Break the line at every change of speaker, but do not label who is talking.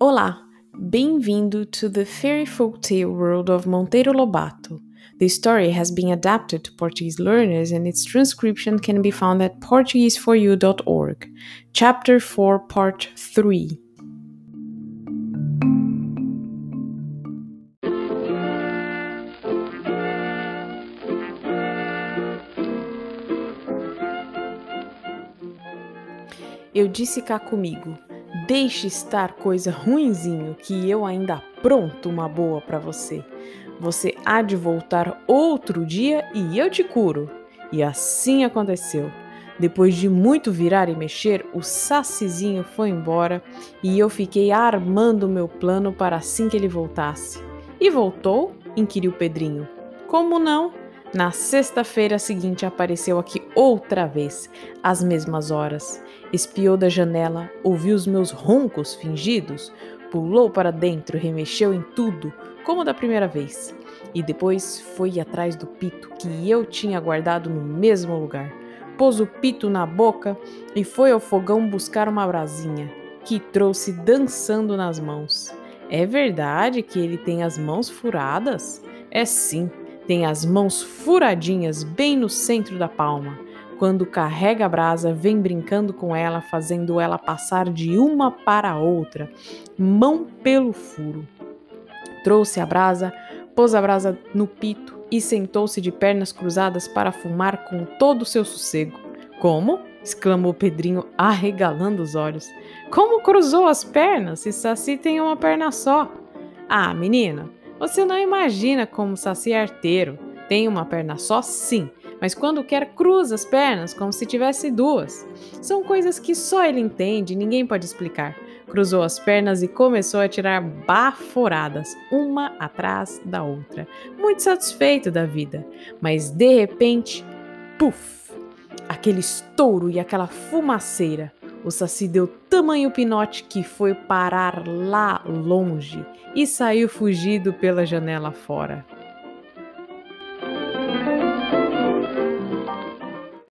Olá, bem-vindo to the fairy folk tale world of Monteiro Lobato. The story has been adapted to Portuguese learners and its transcription can be found at portugueseforyou.org. Chapter 4, Part 3. Eu disse cá comigo. Deixe estar coisa ruinzinho que eu ainda apronto uma boa para você. Você há de voltar outro dia e eu te curo. E assim aconteceu. Depois de muito virar e mexer, o sacizinho foi embora e eu fiquei armando meu plano para assim que ele voltasse. E voltou? inquiriu Pedrinho. Como não? Na sexta-feira seguinte apareceu aqui outra vez, às mesmas horas. Espiou da janela, ouviu os meus roncos fingidos, pulou para dentro, remexeu em tudo, como da primeira vez. E depois foi atrás do pito que eu tinha guardado no mesmo lugar. Pôs o pito na boca e foi ao fogão buscar uma brasinha, que trouxe dançando nas mãos. É verdade que ele tem as mãos furadas? É sim tem as mãos furadinhas bem no centro da palma. Quando carrega a brasa, vem brincando com ela, fazendo ela passar de uma para a outra, mão pelo furo. Trouxe a brasa, pôs a brasa no pito e sentou-se de pernas cruzadas para fumar com todo o seu sossego. Como? exclamou Pedrinho, arregalando os olhos. Como cruzou as pernas se Saci tem uma perna só? Ah, menina, você não imagina como Saci é arteiro. Tem uma perna só, sim, mas quando quer cruza as pernas como se tivesse duas. São coisas que só ele entende e ninguém pode explicar. Cruzou as pernas e começou a tirar baforadas, uma atrás da outra, muito satisfeito da vida. Mas de repente, puf! Aquele estouro e aquela fumaceira. O Saci deu tamanho pinote que foi parar lá longe e saiu fugido pela janela fora.